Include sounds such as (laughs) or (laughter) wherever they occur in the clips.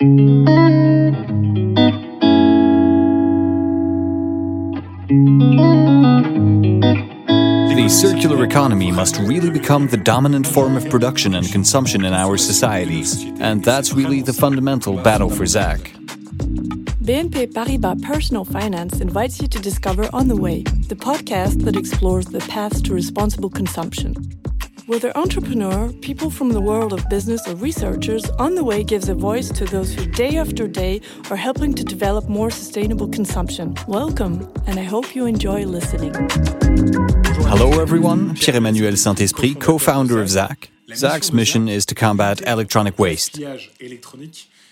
The circular economy must really become the dominant form of production and consumption in our societies, and that's really the fundamental battle for Zach. BNP Paribas Personal Finance invites you to discover On the Way, the podcast that explores the paths to responsible consumption. Whether entrepreneur, people from the world of business, or researchers, On the Way gives a voice to those who day after day are helping to develop more sustainable consumption. Welcome, and I hope you enjoy listening. Hello, everyone. Pierre Emmanuel Saint Esprit, co founder of ZAC. ZAC's mission is to combat electronic waste.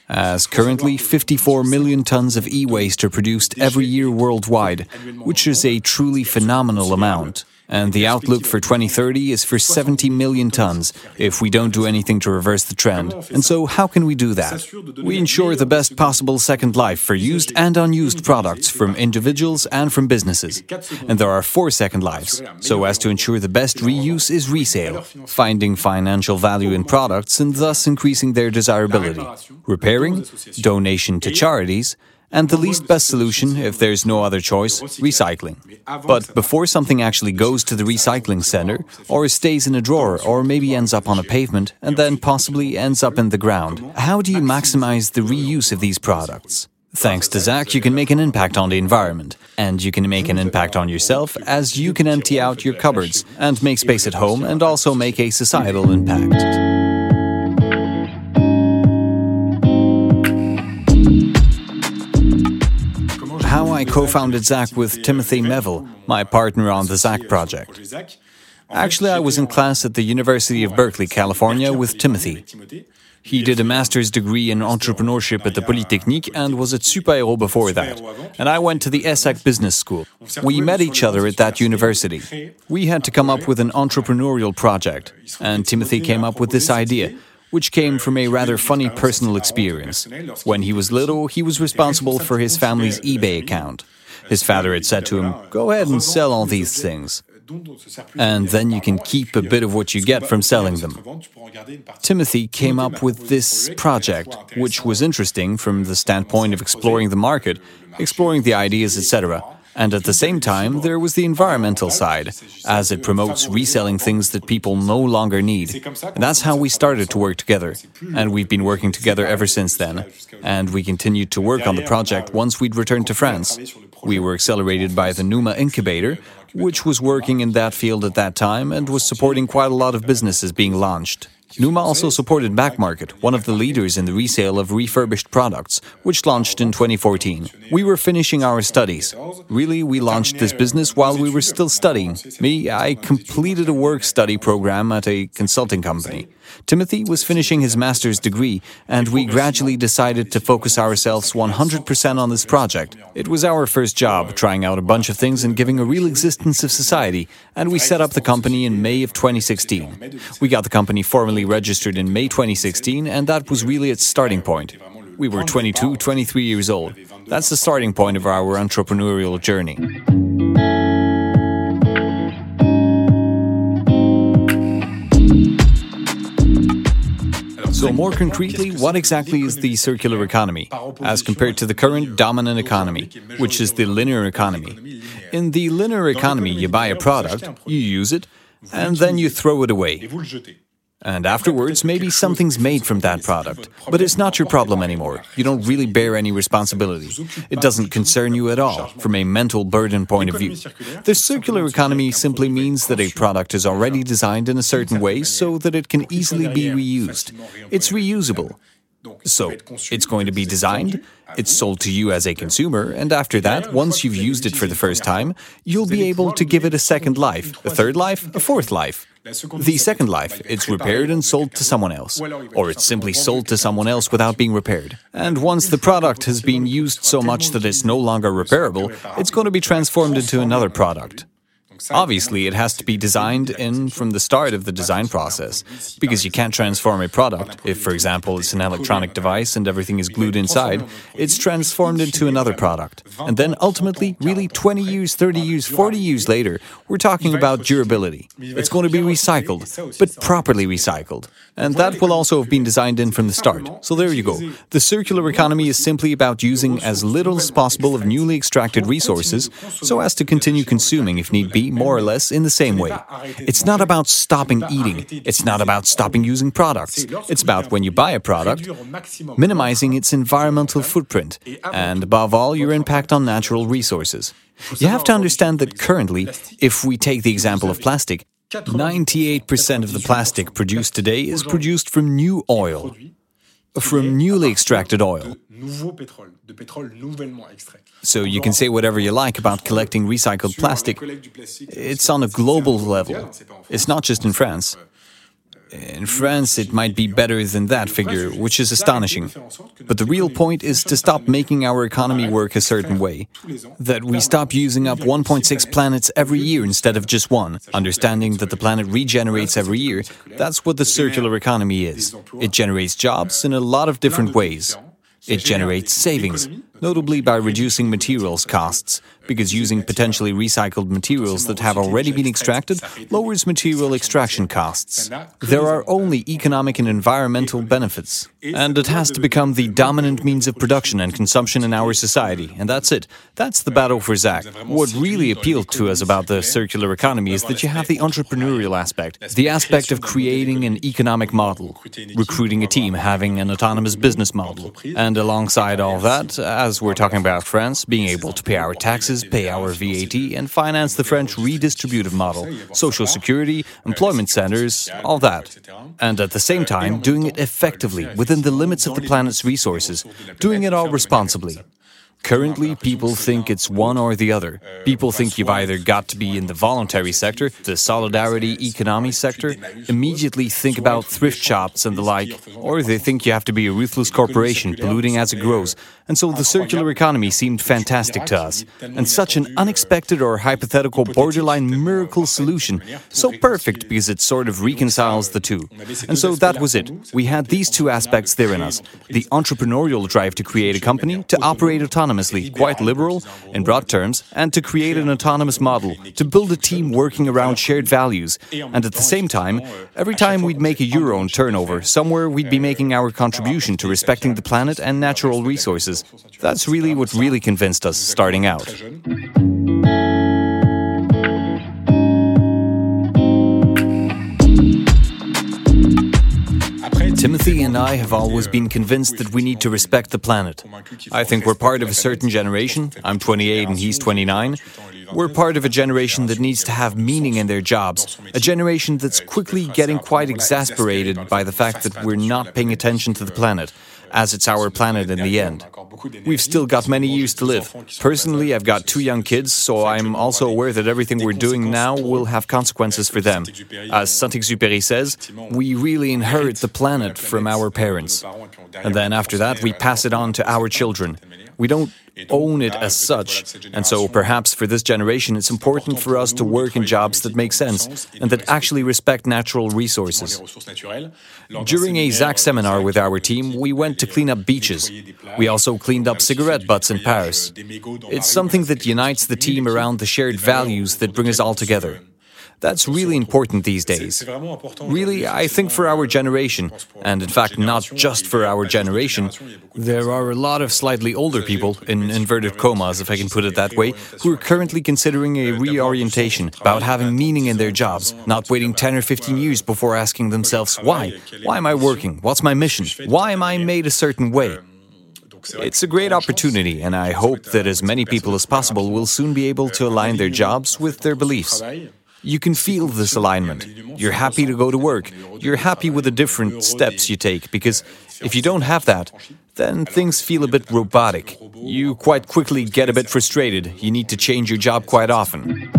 As currently 54 million tons of e waste are produced every year worldwide, which is a truly phenomenal amount and the outlook for 2030 is for 70 million tons if we don't do anything to reverse the trend. And so, how can we do that? We ensure the best possible second life for used and unused products from individuals and from businesses. And there are four second lives, so as to ensure the best reuse is resale, finding financial value in products and thus increasing their desirability, repairing, donation to charities and the least best solution, if there's no other choice, recycling. But before something actually goes to the recycling center, or stays in a drawer, or maybe ends up on a pavement, and then possibly ends up in the ground, how do you maximize the reuse of these products? Thanks to Zach, you can make an impact on the environment, and you can make an impact on yourself as you can empty out your cupboards and make space at home and also make a societal impact. Co founded ZAC with Timothy Melville, my partner on the ZAC project. Actually, I was in class at the University of Berkeley, California, with Timothy. He did a master's degree in entrepreneurship at the Polytechnique and was at Supaéro before that. And I went to the ESSEC Business School. We met each other at that university. We had to come up with an entrepreneurial project, and Timothy came up with this idea which came from a rather funny personal experience. When he was little, he was responsible for his family's eBay account. His father had said to him, Go ahead and sell all these things. And then you can keep a bit of what you get from selling them. Timothy came up with this project, which was interesting from the standpoint of exploring the market, exploring the ideas, etc. And at the same time, there was the environmental side, as it promotes reselling things that people no longer need. And that's how we started to work together. And we've been working together ever since then. And we continued to work on the project once we'd returned to France. We were accelerated by the Numa incubator, which was working in that field at that time and was supporting quite a lot of businesses being launched. Numa also supported Backmarket, one of the leaders in the resale of refurbished products, which launched in 2014. We were finishing our studies. Really, we launched this business while we were still studying. Me, I completed a work study program at a consulting company. Timothy was finishing his master's degree, and we gradually decided to focus ourselves 100% on this project. It was our first job, trying out a bunch of things and giving a real existence of society, and we set up the company in May of 2016. We got the company formally registered in May 2016, and that was really its starting point. We were 22, 23 years old. That's the starting point of our entrepreneurial journey. So, more concretely, what exactly is the circular economy as compared to the current dominant economy, which is the linear economy? In the linear economy, you buy a product, you use it, and then you throw it away. And afterwards, maybe something's made from that product. But it's not your problem anymore. You don't really bear any responsibility. It doesn't concern you at all, from a mental burden point of view. The circular economy simply means that a product is already designed in a certain way so that it can easily be reused. It's reusable. So, it's going to be designed, it's sold to you as a consumer, and after that, once you've used it for the first time, you'll be able to give it a second life, a third life, a fourth life. The second life, it's repaired and sold to someone else, or it's simply sold to someone else without being repaired. And once the product has been used so much that it's no longer repairable, it's going to be transformed into another product. Obviously, it has to be designed in from the start of the design process, because you can't transform a product. If, for example, it's an electronic device and everything is glued inside, it's transformed into another product. And then ultimately, really 20 years, 30 years, 40 years later, we're talking about durability. It's going to be recycled, but properly recycled. And that will also have been designed in from the start. So there you go. The circular economy is simply about using as little as possible of newly extracted resources so as to continue consuming, if need be, more or less in the same way. It's not about stopping eating, it's not about stopping using products. It's about when you buy a product, minimizing its environmental footprint, and above all, your impact on natural resources. You have to understand that currently, if we take the example of plastic, 98% of the plastic produced today is produced from new oil, from newly extracted oil. So you can say whatever you like about collecting recycled plastic. It's on a global level. It's not just in France. In France, it might be better than that figure, which is astonishing. But the real point is to stop making our economy work a certain way. That we stop using up 1.6 planets every year instead of just one, understanding that the planet regenerates every year. That's what the circular economy is. It generates jobs in a lot of different ways. It generates savings, notably by reducing materials costs, because using potentially recycled materials that have already been extracted lowers material extraction costs. There are only economic and environmental benefits, and it has to become the dominant means of production and consumption in our society, and that's it. That's the battle for Zach. What really appealed to us about the circular economy is that you have the entrepreneurial aspect, the aspect of creating an economic model, recruiting a team, having an autonomous business model, and alongside all that, as we're talking about France, being able to pay our taxes, pay our VAT, and finance the French redistributive model, social security, employment centers, all that. And at the same time, doing it effectively within the limits of the planet's resources, doing it all responsibly. Currently, people think it's one or the other. People think you've either got to be in the voluntary sector, the solidarity economy sector, immediately think about thrift shops and the like, or they think you have to be a ruthless corporation polluting as it grows. And so the circular economy seemed fantastic to us, and such an unexpected or hypothetical borderline miracle solution, so perfect because it sort of reconciles the two. And so that was it. We had these two aspects there in us the entrepreneurial drive to create a company, to operate autonomously autonomously, quite liberal in broad terms, and to create an autonomous model, to build a team working around shared values. And at the same time, every time we'd make a euro in turnover, somewhere we'd be making our contribution to respecting the planet and natural resources. That's really what really convinced us starting out. Timothy and I have always been convinced that we need to respect the planet. I think we're part of a certain generation. I'm 28 and he's 29. We're part of a generation that needs to have meaning in their jobs, a generation that's quickly getting quite exasperated by the fact that we're not paying attention to the planet as it's our planet in the end. We've still got many years to live. Personally, I've got two young kids, so I'm also aware that everything we're doing now will have consequences for them. As Saint-Exupéry says, we really inherit the planet from our parents. And then after that, we pass it on to our children. We don't own it as such. And so perhaps for this generation, it's important for us to work in jobs that make sense and that actually respect natural resources. During a ZAC seminar with our team, we went to clean up beaches. We also cleaned up cigarette butts in Paris. It's something that unites the team around the shared values that bring us all together. That's really important these days. Really, I think for our generation, and in fact, not just for our generation, there are a lot of slightly older people, in inverted commas, if I can put it that way, who are currently considering a reorientation about having meaning in their jobs, not waiting 10 or 15 years before asking themselves, why? Why am I working? What's my mission? Why am I made a certain way? It's a great opportunity, and I hope that as many people as possible will soon be able to align their jobs with their beliefs. You can feel this alignment. You're happy to go to work. You're happy with the different steps you take, because if you don't have that, then things feel a bit robotic. You quite quickly get a bit frustrated. You need to change your job quite often.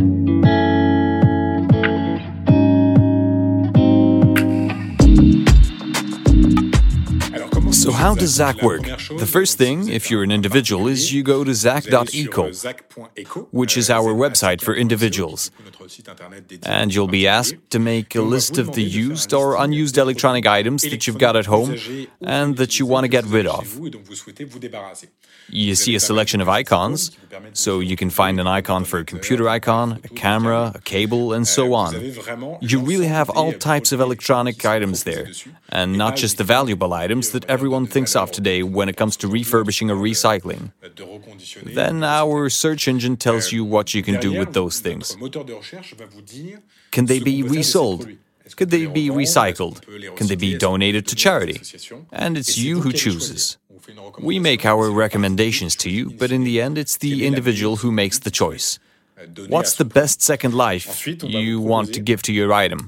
So, how does ZAC work? The first thing, if you're an individual, is you go to zac.eco, which is our website for individuals. And you'll be asked to make a list of the used or unused electronic items that you've got at home and that you want to get rid of. You see a selection of icons, so you can find an icon for a computer icon, a camera, a cable, and so on. You really have all types of electronic items there, and not just the valuable items that everyone thinks of today when it comes to refurbishing or recycling. Then our search engine tells you what you can do with those things. Can they be resold? Could they be recycled? Can they be donated to charity? And it's you who chooses. We make our recommendations to you, but in the end, it's the individual who makes the choice. What's the best second life you want to give to your item?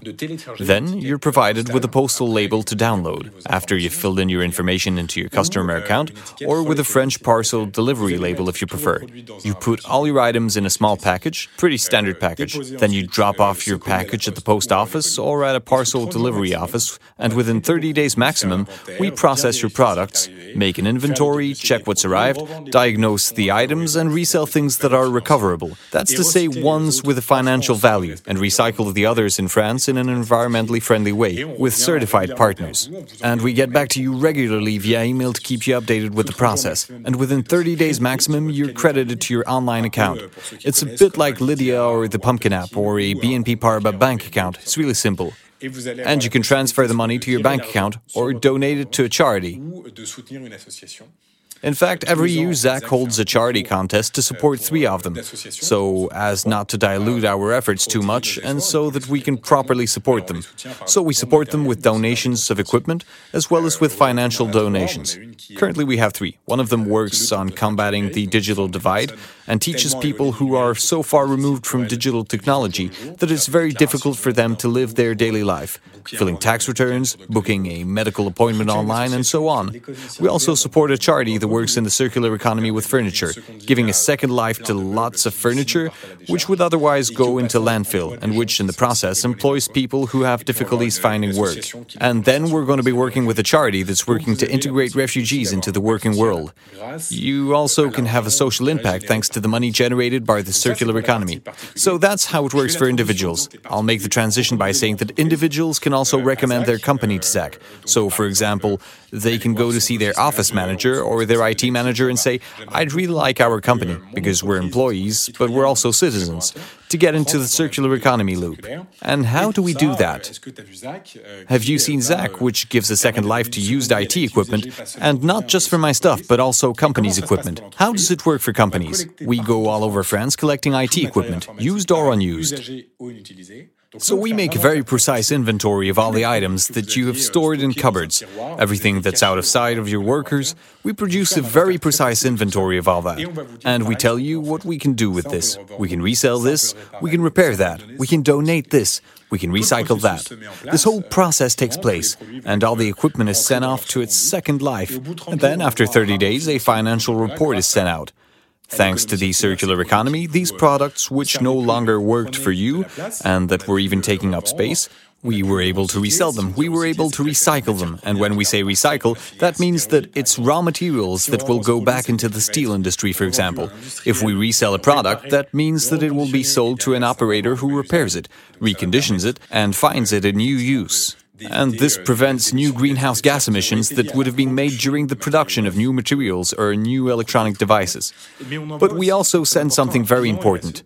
Then you're provided with a postal label to download after you've filled in your information into your customer account or with a French parcel delivery label if you prefer. You put all your items in a small package, pretty standard package. Then you drop off your package at the post office or at a parcel delivery office, and within 30 days maximum, we process your products, make an inventory, check what's arrived, diagnose the items, and resell things that are recoverable. That's to say ones with a financial value and recycle the others in France in an environmentally friendly way with certified partners. And we get back to you regularly via email to keep you updated with the process. And within 30 days maximum, you're credited to your online account. It's a bit like Lydia or the Pumpkin app or a BNP Paribas bank account. It's really simple. And you can transfer the money to your bank account or donate it to a charity. In fact, every year Zach holds a charity contest to support three of them, so as not to dilute our efforts too much and so that we can properly support them. So we support them with donations of equipment as well as with financial donations. Currently, we have three. One of them works on combating the digital divide and teaches people who are so far removed from digital technology that it's very difficult for them to live their daily life, filling tax returns, booking a medical appointment online, and so on. We also support a charity that works in the circular economy with furniture, giving a second life to lots of furniture which would otherwise go into landfill and which, in the process, employs people who have difficulties finding work. And then we're going to be working with a charity that's working to integrate refugees into the working world. You also can have a social impact thanks to the money generated by the circular economy. So that's how it works for individuals. I'll make the transition by saying that individuals can also recommend their company to ZAC. So, for example, they can go to see their office manager or their IT manager and say, I'd really like our company, because we're employees, but we're also citizens, to get into the circular economy loop. And how do we do that? Have you seen ZAC, which gives a second life to used IT equipment, and not just for my stuff, but also companies' equipment? How does it work for companies? We go all over France collecting IT equipment, used or unused. So we make a very precise inventory of all the items that you have stored in cupboards, everything that's out of sight of your workers. We produce a very precise inventory of all that. And we tell you what we can do with this. We can resell this, we can repair that, we can donate this, we can recycle that. This whole process takes place, and all the equipment is sent off to its second life. And then, after 30 days, a financial report is sent out. Thanks to the circular economy, these products, which no longer worked for you and that were even taking up space, we were able to resell them, we were able to recycle them. And when we say recycle, that means that it's raw materials that will go back into the steel industry, for example. If we resell a product, that means that it will be sold to an operator who repairs it, reconditions it, and finds it a new use. And this prevents new greenhouse gas emissions that would have been made during the production of new materials or new electronic devices. But we also send something very important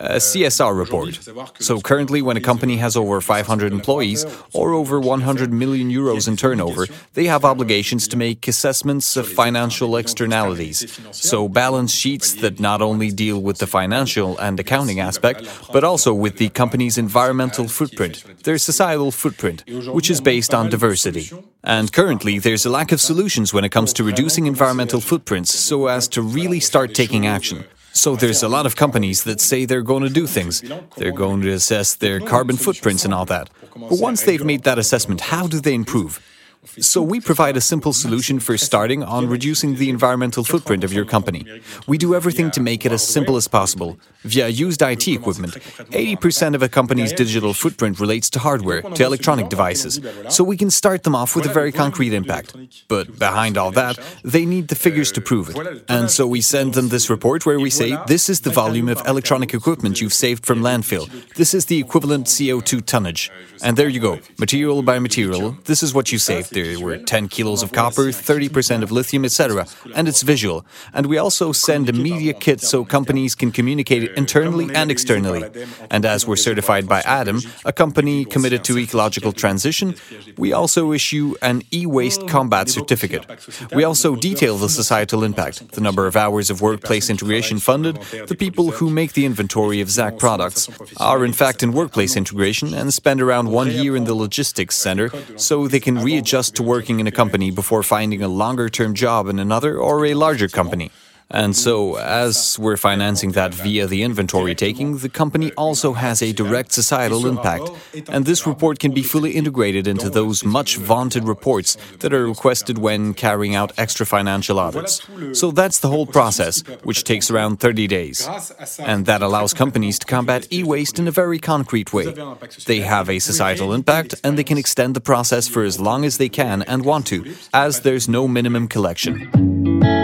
a CSR report. So currently, when a company has over 500 employees or over 100 million euros in turnover, they have obligations to make assessments of financial externalities. So balance sheets that not only deal with the financial and accounting aspect, but also with the company's environmental footprint, their societal footprint, which is based on diversity. And currently, there's a lack of solutions when it comes to reducing environmental footprints so as to really start taking action. So there's a lot of companies that say they're going to do things. They're going to assess their carbon footprints and all that. But once they've made that assessment, how do they improve? So we provide a simple solution for starting on reducing the environmental footprint of your company. We do everything to make it as simple as possible. Via used IT equipment, 80% of a company's digital footprint relates to hardware, to electronic devices. So we can start them off with a very concrete impact. But behind all that, they need the figures to prove it. And so we send them this report where we say, this is the volume of electronic equipment you've saved from landfill. This is the equivalent CO2 tonnage. And there you go, material by material. This is what you saved. There were 10 kilos of copper, 30% of lithium, etc. And it's visual. And we also send a media kit so companies can communicate internally and externally. And as we're certified by ADEME, a company committed to ecological transition, we also issue an e waste combat certificate. We also detail the societal impact, the number of hours of workplace integration funded, the people who make the inventory of ZAC products are in fact in workplace integration and spend around one year in the logistics center so they can readjust to working in a company before finding a longer term job in another or a larger company. And so, as we're financing that via the inventory taking, the company also has a direct societal impact. And this report can be fully integrated into those much vaunted reports that are requested when carrying out extra financial audits. So that's the whole process, which takes around 30 days. And that allows companies to combat e waste in a very concrete way. They have a societal impact and they can extend the process for as long as they can and want to, as there's no minimum collection.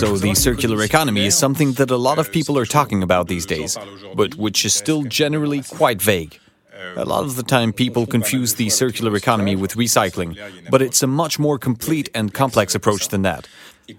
So, the circular economy is something that a lot of people are talking about these days, but which is still generally quite vague. A lot of the time, people confuse the circular economy with recycling, but it's a much more complete and complex approach than that.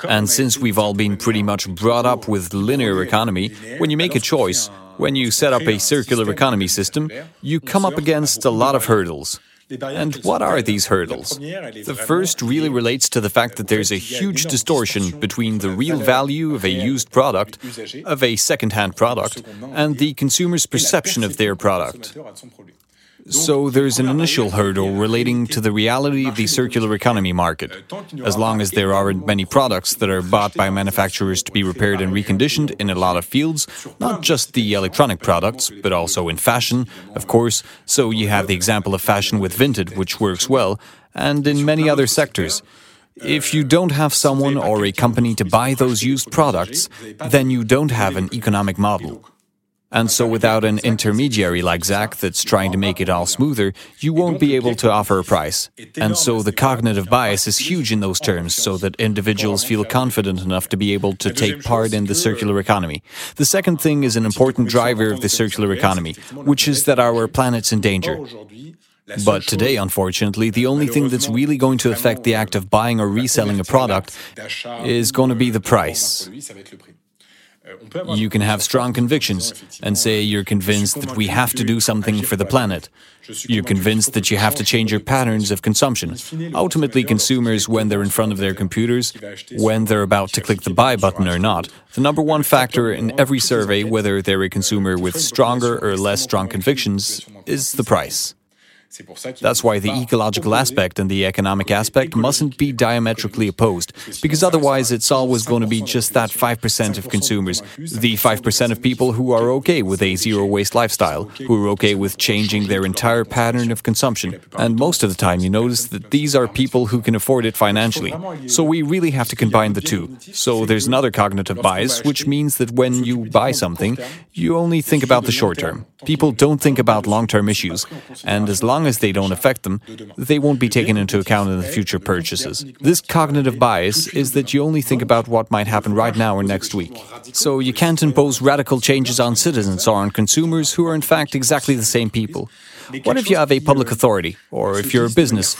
And since we've all been pretty much brought up with linear economy, when you make a choice, when you set up a circular economy system, you come up against a lot of hurdles. And what are these hurdles? The first really relates to the fact that there's a huge distortion between the real value of a used product, of a second hand product, and the consumer's perception of their product. So there's an initial hurdle relating to the reality of the circular economy market. As long as there aren't many products that are bought by manufacturers to be repaired and reconditioned in a lot of fields, not just the electronic products, but also in fashion, of course. So you have the example of fashion with Vinted, which works well, and in many other sectors. If you don't have someone or a company to buy those used products, then you don't have an economic model. And so, without an intermediary like ZAC that's trying to make it all smoother, you won't be able to offer a price. And so, the cognitive bias is huge in those terms, so that individuals feel confident enough to be able to take part in the circular economy. The second thing is an important driver of the circular economy, which is that our planet's in danger. But today, unfortunately, the only thing that's really going to affect the act of buying or reselling a product is going to be the price. You can have strong convictions and say you're convinced that we have to do something for the planet. You're convinced that you have to change your patterns of consumption. Ultimately, consumers, when they're in front of their computers, when they're about to click the buy button or not, the number one factor in every survey, whether they're a consumer with stronger or less strong convictions, is the price. That's why the ecological aspect and the economic aspect mustn't be diametrically opposed, because otherwise it's always going to be just that 5% of consumers, the 5% of people who are okay with a zero waste lifestyle, who are okay with changing their entire pattern of consumption. And most of the time, you notice that these are people who can afford it financially. So we really have to combine the two. So there's another cognitive bias, which means that when you buy something, you only think about the short term. People don't think about long term issues. And as long as they don't affect them, they won't be taken into account in the future purchases. This cognitive bias is that you only think about what might happen right now or next week. So you can't impose radical changes on citizens or on consumers who are in fact exactly the same people. What if you have a public authority, or if you're a business,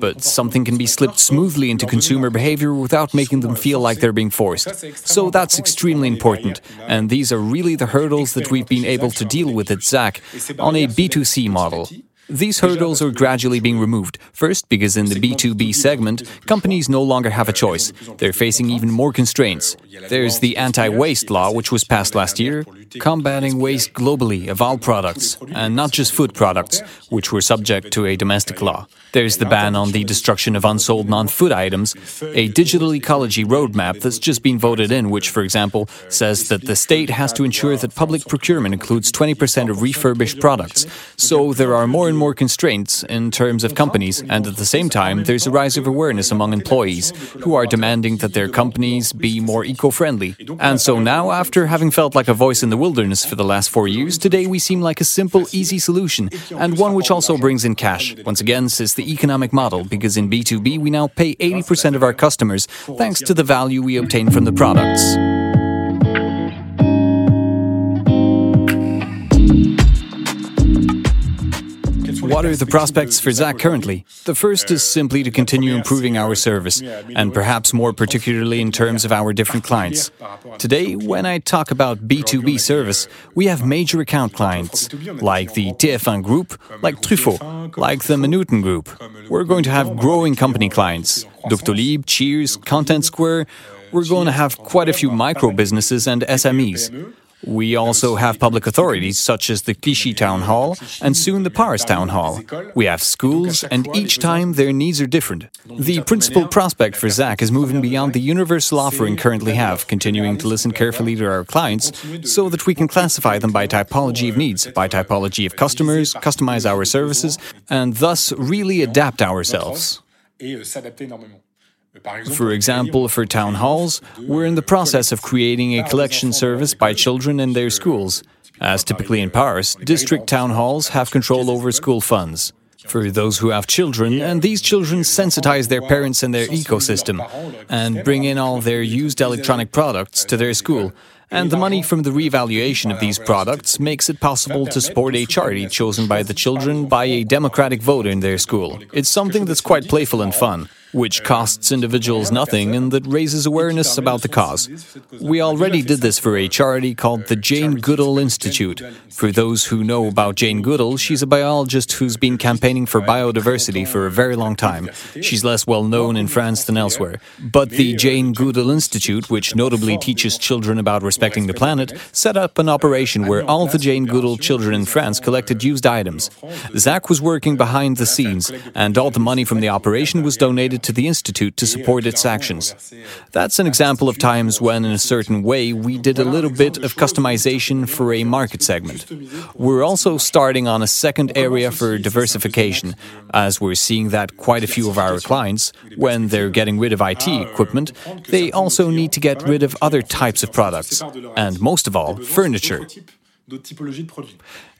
but something can be slipped smoothly into consumer behavior without making them feel like they're being forced? So that's extremely important, and these are really the hurdles that we've been able to deal with at ZAC on a B2C model. These hurdles are gradually being removed. First, because in the B2B segment, companies no longer have a choice. They're facing even more constraints. There's the anti waste law, which was passed last year, combating waste globally of all products, and not just food products, which were subject to a domestic law. There's the ban on the destruction of unsold non food items, a digital ecology roadmap that's just been voted in, which, for example, says that the state has to ensure that public procurement includes 20% of refurbished products. So there are more and more constraints in terms of companies, and at the same time, there's a rise of awareness among employees who are demanding that their companies be more eco friendly. And so now, after having felt like a voice in the wilderness for the last four years, today we seem like a simple, easy solution, and one which also brings in cash. Once again, says the the economic model because in B2B we now pay 80% of our customers thanks to the value we obtain from the products. What are the prospects for ZAC currently? The first is simply to continue improving our service, and perhaps more particularly in terms of our different clients. Today, when I talk about B2B service, we have major account clients, like the TF1 Group, like Truffaut, like the Manutan Group. We're going to have growing company clients, Doctolib, Cheers, Content Square. We're going to have quite a few micro businesses and SMEs. We also have public authorities such as the Clichy Town Hall and soon the Paris Town Hall. We have schools, and each time their needs are different. The principal prospect for ZAC is moving beyond the universal offering currently have, continuing to listen carefully to our clients so that we can classify them by typology of needs, by typology of customers, customize our services, and thus really adapt ourselves. For example, for town halls, we're in the process of creating a collection service by children in their schools. As typically in Paris, district town halls have control over school funds. For those who have children, and these children sensitize their parents and their ecosystem, and bring in all their used electronic products to their school. And the money from the revaluation of these products makes it possible to support a charity chosen by the children by a democratic vote in their school. It's something that's quite playful and fun which costs individuals nothing and that raises awareness about the cause. We already did this for a charity called the Jane Goodall Institute. For those who know about Jane Goodall, she's a biologist who's been campaigning for biodiversity for a very long time. She's less well known in France than elsewhere. But the Jane Goodall Institute, which notably teaches children about respecting the planet, set up an operation where all the Jane Goodall children in France collected used items. Zach was working behind the scenes, and all the money from the operation was donated to the Institute to support its actions. That's an example of times when, in a certain way, we did a little bit of customization for a market segment. We're also starting on a second area for diversification, as we're seeing that quite a few of our clients, when they're getting rid of IT equipment, they also need to get rid of other types of products, and most of all, furniture.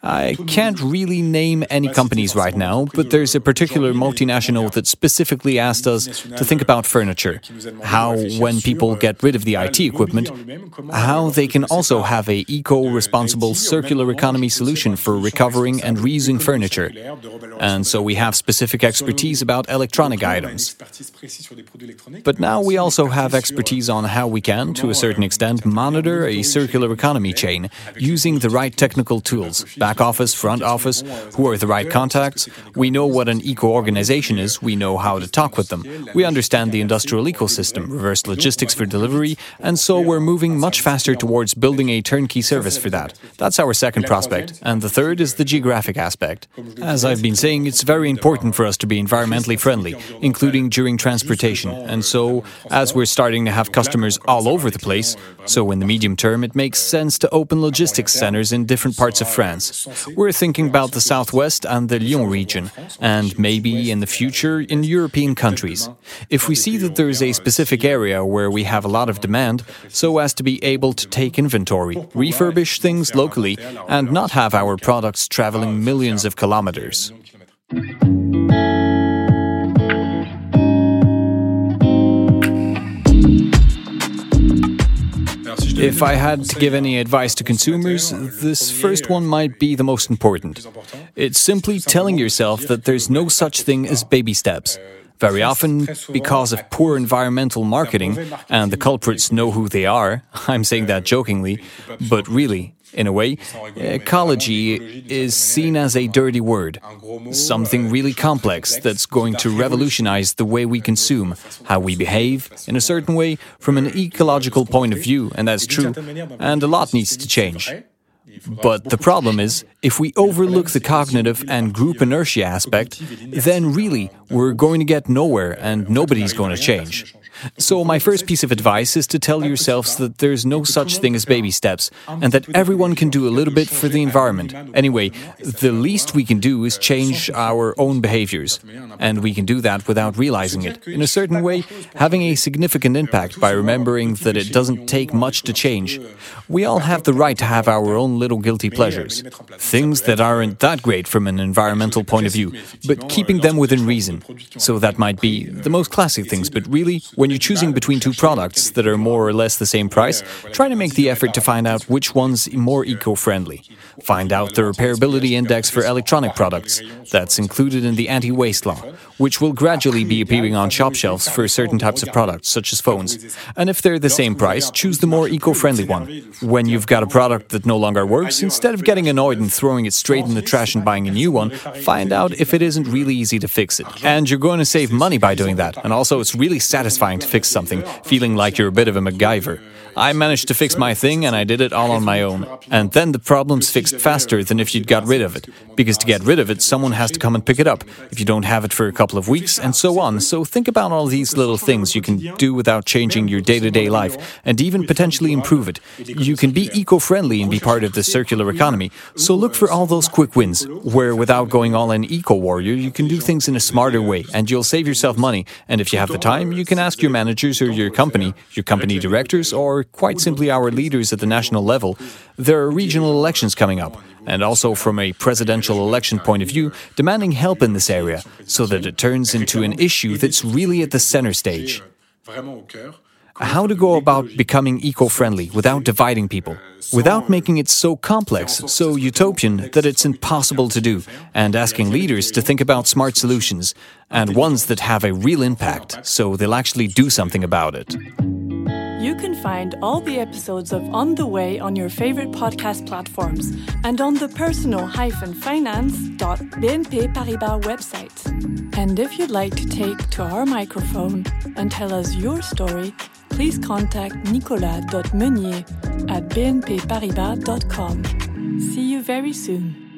I can't really name any companies right now, but there's a particular multinational that specifically asked us to think about furniture. How, when people get rid of the IT equipment, how they can also have a eco-responsible circular economy solution for recovering and reusing furniture. And so we have specific expertise about electronic items. But now we also have expertise on how we can, to a certain extent, monitor a circular economy chain using the right technical tools back office, front office, who are the right contacts. We know what an eco organization is, we know how to talk with them. We understand the industrial ecosystem, reverse logistics for delivery, and so we're moving much faster towards building a turnkey service for that. That's our second prospect. And the third is the geographic aspect. As I've been saying, it's very important for us to be environmentally friendly, including during transportation. And so, as we're starting to have customers all over the place, so in the medium term, it makes sense to open logistics centers in different parts of France. We're thinking about the southwest and the Lyon region, and maybe in the future in European countries. If we see that there is a specific area where we have a lot of demand, so as to be able to take inventory, refurbish things locally, and not have our products traveling millions of kilometers. If I had to give any advice to consumers, this first one might be the most important. It's simply telling yourself that there's no such thing as baby steps. Very often, because of poor environmental marketing, and the culprits know who they are, (laughs) I'm saying that jokingly, but really, In a way, uh, ecology is seen as a dirty word, something really complex that's going to revolutionize the way we consume, how we behave, in a certain way, from an ecological point of view, and that's true, and a lot needs to change. But the problem is, if we overlook the cognitive and group inertia aspect, then really we're going to get nowhere and nobody's going to change. So, my first piece of advice is to tell yourselves that there's no such thing as baby steps, and that everyone can do a little bit for the environment. Anyway, the least we can do is change our own behaviors, and we can do that without realizing it. In a certain way, having a significant impact by remembering that it doesn't take much to change. We all have the right to have our own little guilty pleasures, things that aren't that great from an environmental point of view, but keeping them within reason. So, that might be the most classic things, but really, when you're choosing between two products that are more or less the same price, try to make the effort to find out which one's more eco friendly. Find out the repairability index for electronic products. That's included in the anti waste law, which will gradually be appearing on shop shelves for certain types of products, such as phones. And if they're the same price, choose the more eco friendly one. When you've got a product that no longer works, instead of getting annoyed and throwing it straight in the trash and buying a new one, find out if it isn't really easy to fix it. And you're going to save money by doing that. And also, it's really satisfying to fix something, feeling like you're a bit of a MacGyver. I managed to fix my thing and I did it all on my own. And then the problem's fixed faster than if you'd got rid of it. Because to get rid of it, someone has to come and pick it up. If you don't have it for a couple of weeks, and so on. So think about all these little things you can do without changing your day to day life and even potentially improve it. You can be eco friendly and be part of the circular economy. So look for all those quick wins, where without going all in eco warrior, you can do things in a smarter way and you'll save yourself money. And if you have the time, you can ask your managers or your company, your company directors, or quite simply our leaders at the national level. There are regional elections coming up, and also from a presidential election point of view, demanding help in this area so that it turns into an issue that's really at the center stage. How to go about becoming eco friendly without dividing people, without making it so complex, so utopian that it's impossible to do, and asking leaders to think about smart solutions and ones that have a real impact so they'll actually do something about it. You can find all the episodes of On the Way on your favorite podcast platforms and on the personal-finance.bnp Paribas website. And if you'd like to take to our microphone and tell us your story, please contact nicolas.meunier at bnpparibas.com. See you very soon.